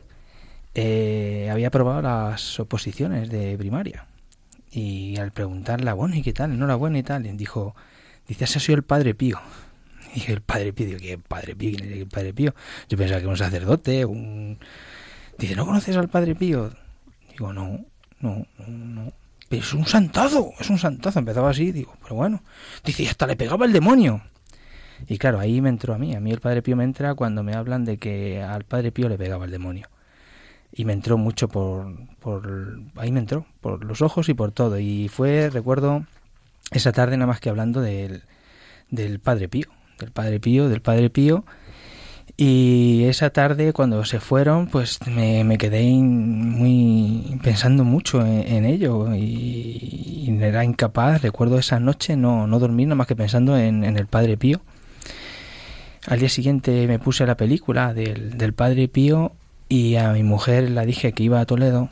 eh, había probado las oposiciones de primaria. Y al preguntarla, bueno, ¿y qué tal? Enhorabuena y tal, dijo, dice, ese ha sido el Padre Pío. Y el Padre Pío, ¿qué Padre Pío? ¿Quién es el Padre Pío? Yo pensaba que era un sacerdote, un... Dice, ¿no conoces al Padre Pío? Digo, no, no, no, no. Pero es un santazo, es un santazo. Empezaba así, digo, pero bueno. Dice, y hasta le pegaba el demonio. Y claro, ahí me entró a mí. A mí el Padre Pío me entra cuando me hablan de que al Padre Pío le pegaba el demonio. Y me entró mucho por, por... Ahí me entró, por los ojos y por todo. Y fue, recuerdo, esa tarde nada más que hablando del, del Padre Pío. Del Padre Pío, del Padre Pío. Y esa tarde, cuando se fueron, pues me, me quedé muy pensando mucho en, ello y, era incapaz, recuerdo esa noche no, no dormir nada más que pensando en, en, el Padre Pío. Al día siguiente me puse la película del, del Padre Pío y a mi mujer la dije que iba a Toledo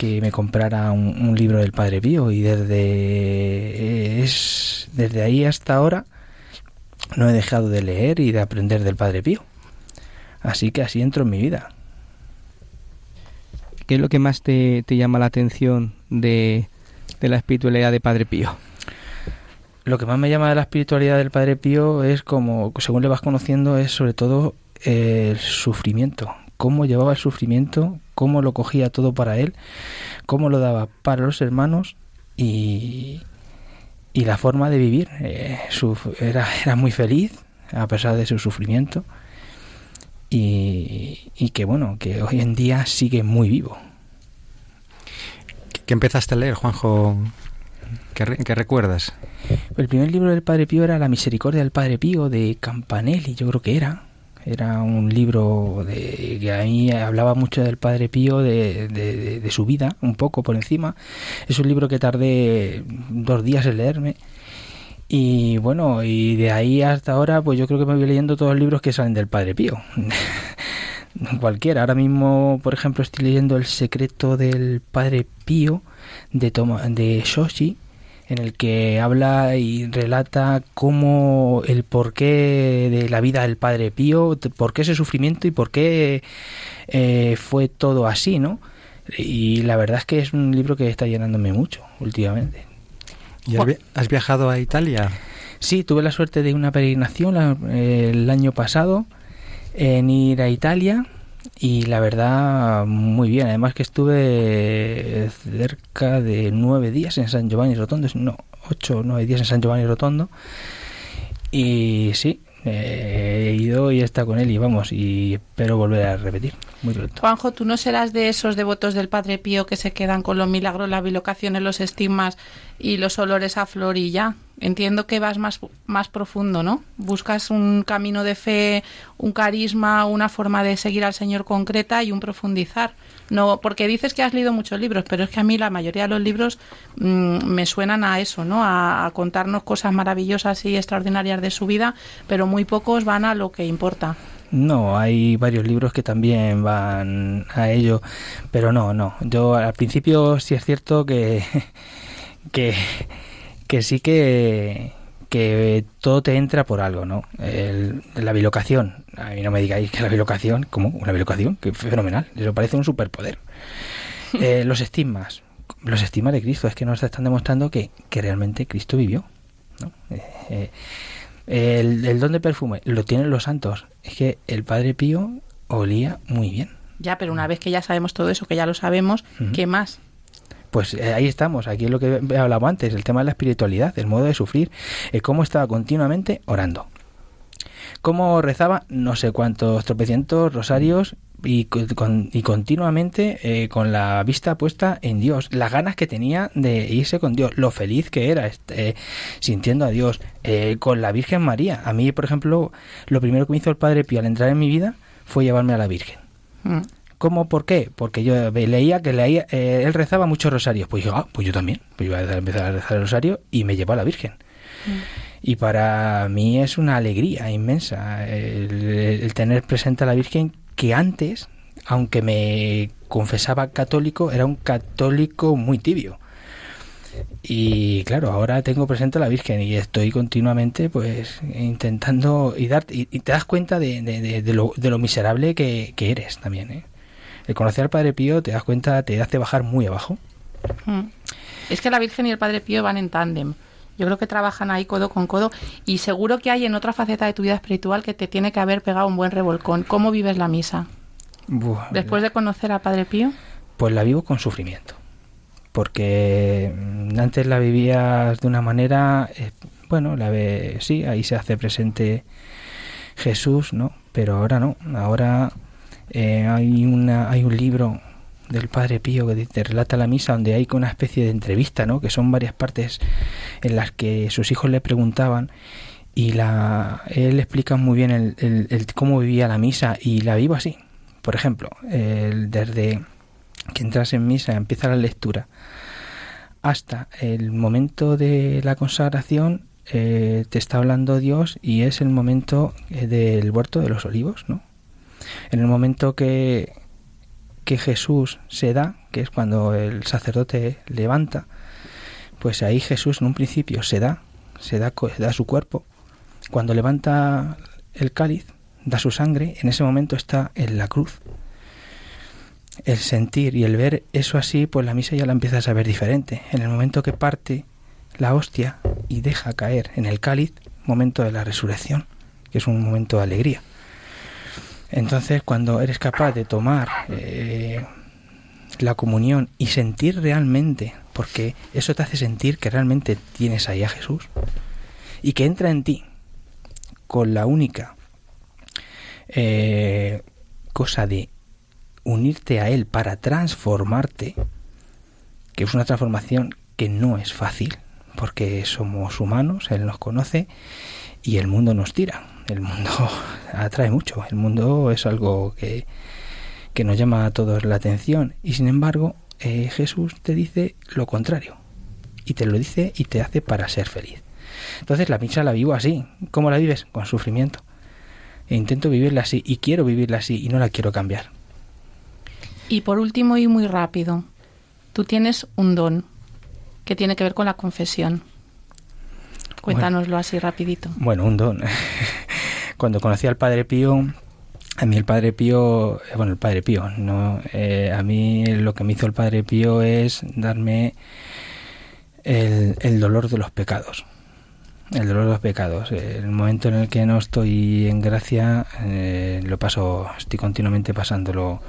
que me comprara un, un libro del Padre Pío y desde es desde ahí hasta ahora no he dejado de leer y de aprender del Padre Pío. Así que así entro en mi vida. ¿Qué es lo que más te, te llama la atención de, de, la espiritualidad de Padre Pío? Lo que más me llama de la espiritualidad del Padre Pío es como, según le vas conociendo, es sobre todo el sufrimiento. Cómo llevaba el sufrimiento, cómo lo cogía todo para él, cómo lo daba para los hermanos y, y la forma de vivir. Eh, su, era, era muy feliz a pesar de su sufrimiento y, y, que bueno, que hoy en día sigue muy vivo. ¿Qué empezaste a leer, Juanjo? ¿Qué, ¿Qué, recuerdas? El primer libro del Padre Pío era La Misericordia del Padre Pío de Campanelli, yo creo que era. Era un libro de, que a mí hablaba mucho del Padre Pío, de, de, su vida, un poco por encima. Es un libro que tardé dos días en leerme. Y bueno, y de ahí hasta ahora, pues yo creo que me voy leyendo todos los libros que salen del Padre Pío. Cualquiera. Ahora mismo, por ejemplo, estoy leyendo El secreto del Padre Pío de, Toma, de Shoshi en el que habla y relata cómo el porqué de la vida del Padre Pío, por qué ese sufrimiento y por qué eh, fue todo así, ¿no? Y la verdad es que es un libro que está llenándome mucho últimamente. ¿Y has viajado a Italia? Sí, tuve la suerte de una peregrinación el año pasado en ir a Italia y la verdad muy bien. Además que estuve cerca de nueve días en San Giovanni Rotondo. No ocho o nueve días en San Giovanni Rotondo. Y sí he ido y estado con él y vamos y espero volver a repetir muy pronto. Juanjo tú no serás de esos devotos del Padre Pío que se quedan con los milagros las bilocaciones los estigmas y los olores a flor y ya entiendo que vas más, más profundo, ¿no? Buscas un camino de fe, un carisma, una forma de seguir al Señor concreta y un profundizar. No, porque dices que has leído muchos libros, pero es que a mí la mayoría de los libros mmm, me suenan a eso, ¿no? A, a, contarnos cosas maravillosas y extraordinarias de su vida, pero muy pocos van a lo que importa. No, hay varios libros que también van a ello, pero no, no. Yo al principio sí es cierto que que que sí que, que todo te entra por algo, ¿no? El, la bilocación. A mí no me digáis que la bilocación, ¿cómo? ¿Una bilocación? Que fenomenal. Eso parece un superpoder. Eh, los estigmas, los estigmas de Cristo, es que nos están demostrando que, que realmente Cristo vivió. ¿no? Eh, eh, el, el don de perfume lo tienen los santos. Es que el Padre Pío olía muy bien. Ya, pero una vez que ya sabemos todo eso, que ya lo sabemos. ¿qué más? Pues eh, ahí estamos, aquí es lo que he hablado antes, el tema de la espiritualidad, el modo de sufrir, cómo estaba continuamente orando. Cómo rezaba no sé cuántos tropecientos rosarios y, co- con- y continuamente eh, con la vista puesta en Dios, las ganas que tenía de irse con Dios, lo feliz que era este, sintiendo a Dios, eh, con la Virgen María. A mí, por ejemplo, lo primero que me hizo el Padre Pío al entrar en mi vida fue llevarme a la Virgen. Mm. ¿Cómo? ¿Por qué? Porque yo leía que leía, eh, él rezaba muchos rosarios. Pues yo, ah, pues yo también. Pues yo voy a empezar a rezar el rosario y me llevó a la Virgen. Y para mí es una alegría inmensa el, el tener presente a la Virgen que antes, aunque me confesaba católico, era un católico muy tibio. Y claro, ahora tengo presente a la Virgen y estoy continuamente pues intentando y, dar, y, y te das cuenta de, de- de- de lo, de lo miserable que, que eres también. ¿eh? El conocer al Padre Pío te das cuenta, te hace bajar muy abajo. Mm. Es que la Virgen y el Padre Pío van en tándem. Yo creo que trabajan ahí codo con codo y seguro que hay en otra faceta de tu vida espiritual que te tiene que haber pegado un buen revolcón. ¿Cómo vives la misa? Buah, Después de conocer al Padre Pío. Pues la vivo con sufrimiento. Porque mm, antes la vivías de una manera, eh, bueno, la ve, sí, ahí se hace presente Jesús, ¿no? Pero ahora no. Ahora eh, hay, una, hay un libro del Padre Pío que te relata la misa donde hay una especie de entrevista, ¿no? Que son varias partes en las que sus hijos le preguntaban y la, él explica muy bien el, el- cómo vivía la misa y la vivo así. Por ejemplo, desde que entras en misa, empieza la lectura, hasta el momento de la consagración, eh, te está hablando Dios y es el momento eh, del huerto de los olivos, ¿no? En el momento que, que Jesús se da, que es cuando el sacerdote levanta, pues ahí Jesús en un principio se da, se da, co- da su cuerpo. Cuando levanta el cáliz, da su sangre, en ese momento está en la cruz. El sentir y el ver eso así, pues la misa ya la empiezas a ver diferente. En el momento que parte la hostia y deja caer en el cáliz, momento de la resurrección, que es un momento de alegría. Entonces, cuando eres capaz de tomar eh, la comunión y sentir realmente, porque eso te hace sentir que realmente tienes ahí a Jesús y que entra en ti con la única eh, cosa de unirte a Él para transformarte, que es una transformación que no es fácil, porque somos humanos, Él nos conoce y el mundo nos tira. El mundo atrae mucho, el mundo es algo que, que nos llama a todos la atención y sin embargo eh, Jesús te dice lo contrario y te lo dice y te hace para ser feliz. Entonces la misa la vivo así. ¿Cómo la vives? Con sufrimiento. E intento vivirla así y quiero vivirla así y no la quiero cambiar. Y por último y muy rápido, tú tienes un don que tiene que ver con la confesión. Cuéntanoslo así rapidito. Bueno, un don. Cuando conocí al Padre Pío, a mí el Padre Pío, eh, bueno, el Padre Pío, no, eh, a mí lo que me hizo el Padre Pío es darme el, el dolor de los pecados. El dolor de los pecados. El momento en el que no estoy en gracia, eh, lo paso, estoy continuamente pasándolo,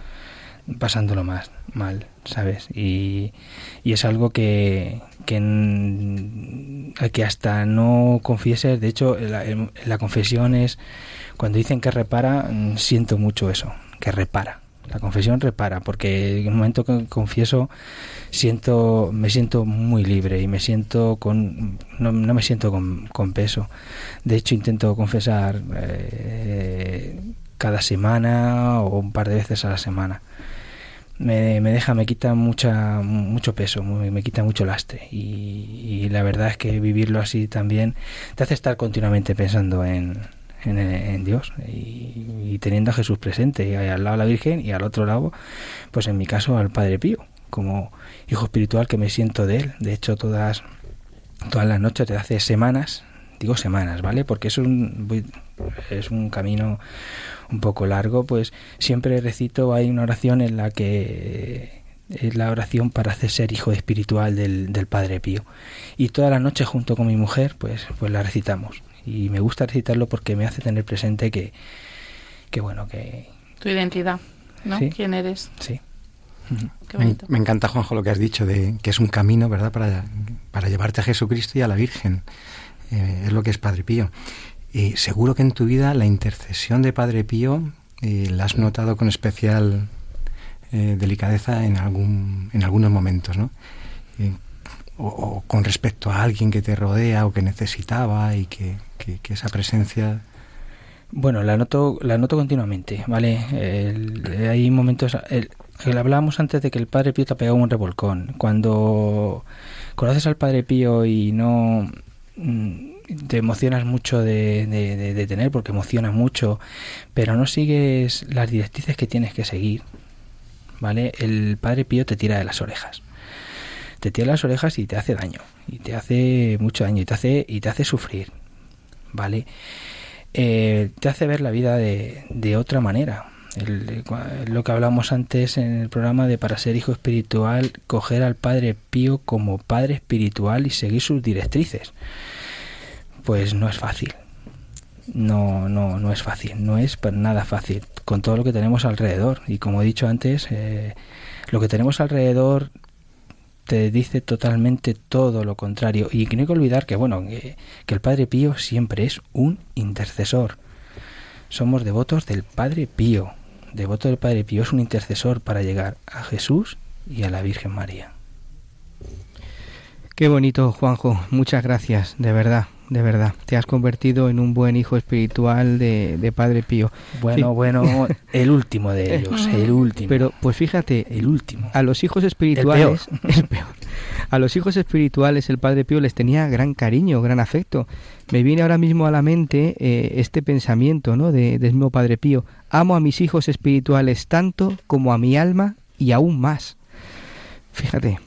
pasándolo más mal, ¿sabes? Y, y es algo que, que, que hasta no confieses, de hecho, la confesión es, cuando dicen que repara, mm, siento mucho eso, que repara. La confesión repara, porque en el momento que confieso siento, me siento muy libre y me siento con, no, no me siento con, con peso. De hecho, intento confesar eh, cada semana o un par de veces a la semana me, me deja, me quita mucha, mucho peso, me quita mucho lastre. Y, y la verdad es que vivirlo así también te hace estar continuamente pensando en, en, Dios y, y teniendo a Jesús presente, y al lado a la Virgen y al otro lado, pues en mi caso al Padre Pío, como hijo espiritual que me siento de él. De hecho, todas, todas las noches, desde hace semanas, digo semanas, ¿vale? Porque es un, voy- es un camino un poco largo, pues siempre recito, hay una oración en la que es la oración para hacer ser hijo espiritual del, del Padre Pío. Y toda la noche junto con mi mujer, pues, pues la recitamos. Y me gusta recitarlo porque me hace tener presente que, que bueno, que... Tu identidad, ¿no? Sí. ¿Quién eres? Sí. Qué Me, bonito. me encanta, Juanjo, lo que has dicho, de que es un camino, ¿verdad?, para, para llevarte a Jesucristo y a la Virgen. Eh, es lo que es Padre Pío. Y seguro que en tu vida la intercesión de Padre Pío eh, la has notado con especial eh, delicadeza en, algún, en algunos momentos, ¿no? Eh, o, con respecto a alguien que te rodea o que necesitaba y que, que- esa presencia... Bueno, la noto, la noto continuamente, ¿vale? Hay momentos... El, el- hablábamos antes de que el Padre Pío te ha pegado un revolcón. Cuando conoces al Padre Pío y no mm, te emocionas mucho de, de- de- de tener, porque emociona mucho, pero no sigues las directrices que tienes que seguir, ¿vale? El Padre Pío te tira de las orejas. Te tira las orejas y te hace daño, y te hace mucho daño, y te hace, y te hace sufrir, ¿vale? eh, te hace ver la vida de, de otra manera. El- lo que hablamos antes en el programa de para ser hijo espiritual, coger al Padre Pío como Padre espiritual y seguir sus directrices. Pues no es fácil. No, no, no es fácil. No es nada fácil con todo lo que tenemos alrededor. Y como he dicho antes, eh, lo que tenemos alrededor te dice totalmente todo lo contrario. Y que no hay que olvidar que, bueno, que, que el Padre Pío siempre es un intercesor. Somos devotos del Padre Pío. Devoto del Padre Pío es un intercesor para llegar a Jesús y a la Virgen María. Qué bonito, Juanjo. Muchas gracias, de verdad, de verdad. Te has convertido en un buen hijo espiritual de, de Padre Pío. Bueno, Sí. bueno, el último de ellos, el último. Pero, pues fíjate, el último. a los hijos espirituales, el peor. a los hijos espirituales el Padre Pío les tenía gran cariño, gran afecto. Me viene ahora mismo a la mente eh, este pensamiento, ¿no? De, del mismo Padre Pío. Amo a mis hijos espirituales tanto como a mi alma y aún más. Fíjate.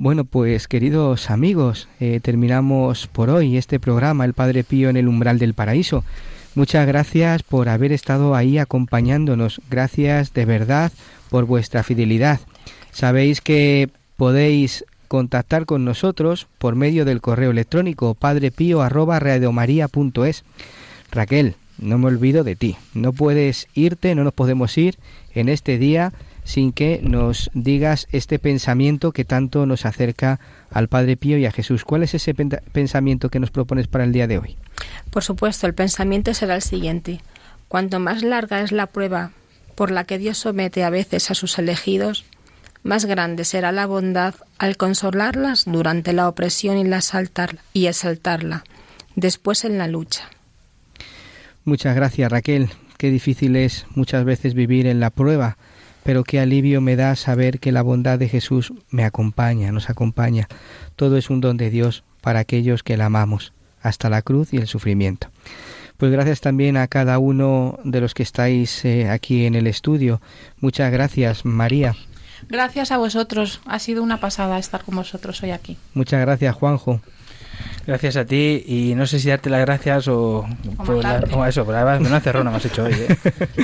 Bueno, pues queridos amigos, eh, terminamos por hoy este programa El Padre Pío en el umbral del paraíso. Muchas gracias por haber estado ahí acompañándonos. Gracias de verdad por vuestra fidelidad. Sabéis que podéis contactar con nosotros por medio del correo electrónico padrepío@radiomaria.es. Raquel, no me olvido de ti. No puedes irte, no nos podemos ir en este día sin que nos digas este pensamiento que tanto nos acerca al Padre Pío y a Jesús. ¿Cuál es ese pen- pensamiento que nos propones para el día de hoy? Por supuesto, el pensamiento será el siguiente. Cuanto más larga es la prueba por la que Dios somete a veces a sus elegidos, más grande será la bondad al consolarlas durante la opresión y, la exaltar- y exaltarla, después en la lucha. Muchas gracias, Raquel. Qué difícil es muchas veces vivir en la prueba, pero qué alivio me da saber que la bondad de Jesús me acompaña, nos acompaña. Todo es un don de Dios para aquellos que la amamos, hasta la cruz y el sufrimiento. Pues gracias también a cada uno de los que estáis eh, aquí en el estudio. Muchas gracias, María. Gracias a vosotros. Ha sido una pasada estar con vosotros hoy aquí. Muchas gracias, Juanjo. Gracias a ti y no sé si darte las gracias o, por la- o eso, pero además una cerrona me has hecho hoy. ¿eh?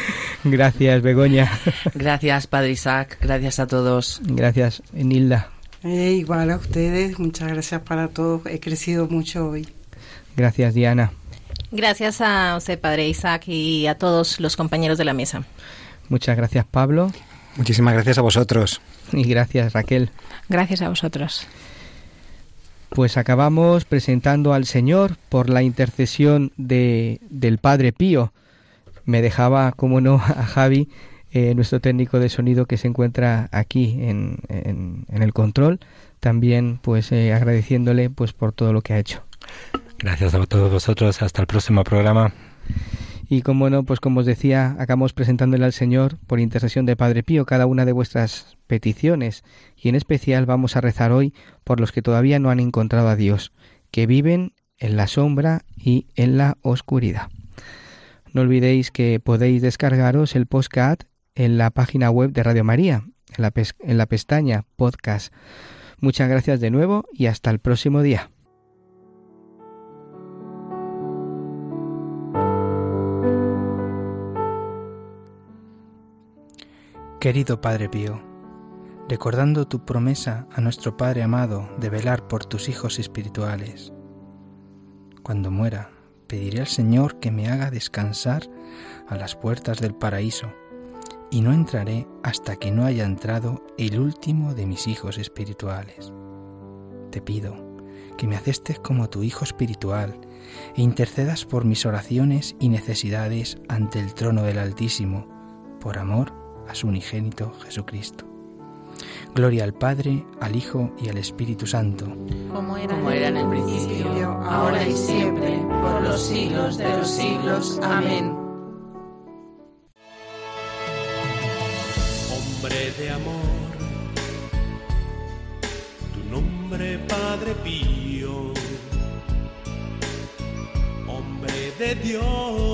Gracias, Begoña. Gracias, Padre Isaac. Gracias a todos. Gracias, Nilda. Eh, igual a ustedes, muchas gracias para todos. He crecido mucho hoy. Gracias, Diana. Gracias a usted, Padre Isaac, y a todos los compañeros de la mesa. Muchas gracias, Pablo. Muchísimas gracias a vosotros. Y gracias, Raquel. Gracias a vosotros. Pues acabamos presentando al Señor por la intercesión de, del Padre Pío. Me dejaba, como no, a Javi, eh, nuestro técnico de sonido que se encuentra aquí en, en- el control, también pues eh, agradeciéndole pues por todo lo que ha hecho. Gracias a todos vosotros. Hasta el próximo programa. Y como no, pues como os decía, acabamos presentándole al Señor por intercesión de Padre Pío cada una de vuestras peticiones y en especial vamos a rezar hoy por los que todavía no han encontrado a Dios, que viven en la sombra y en la oscuridad. No olvidéis que podéis descargaros el podcast en la página web de Radio María, en la, en la pestaña podcast. Muchas gracias de nuevo y hasta el próximo día. Querido Padre Pío, recordando tu promesa a nuestro Padre amado de velar por tus hijos espirituales. Cuando muera, pediré al Señor que me haga descansar a las puertas del paraíso, y no entraré hasta que no haya entrado el último de mis hijos espirituales. Te pido que me aceptes como tu Hijo espiritual e intercedas por mis oraciones y necesidades ante el trono del Altísimo, por amor a su unigénito Jesucristo. Gloria al Padre, al Hijo y al Espíritu Santo. Como era, en el principio, ahora y siempre, por los siglos de los siglos. Amén. Hombre de amor, tu nombre Padre Pío, hombre de Dios,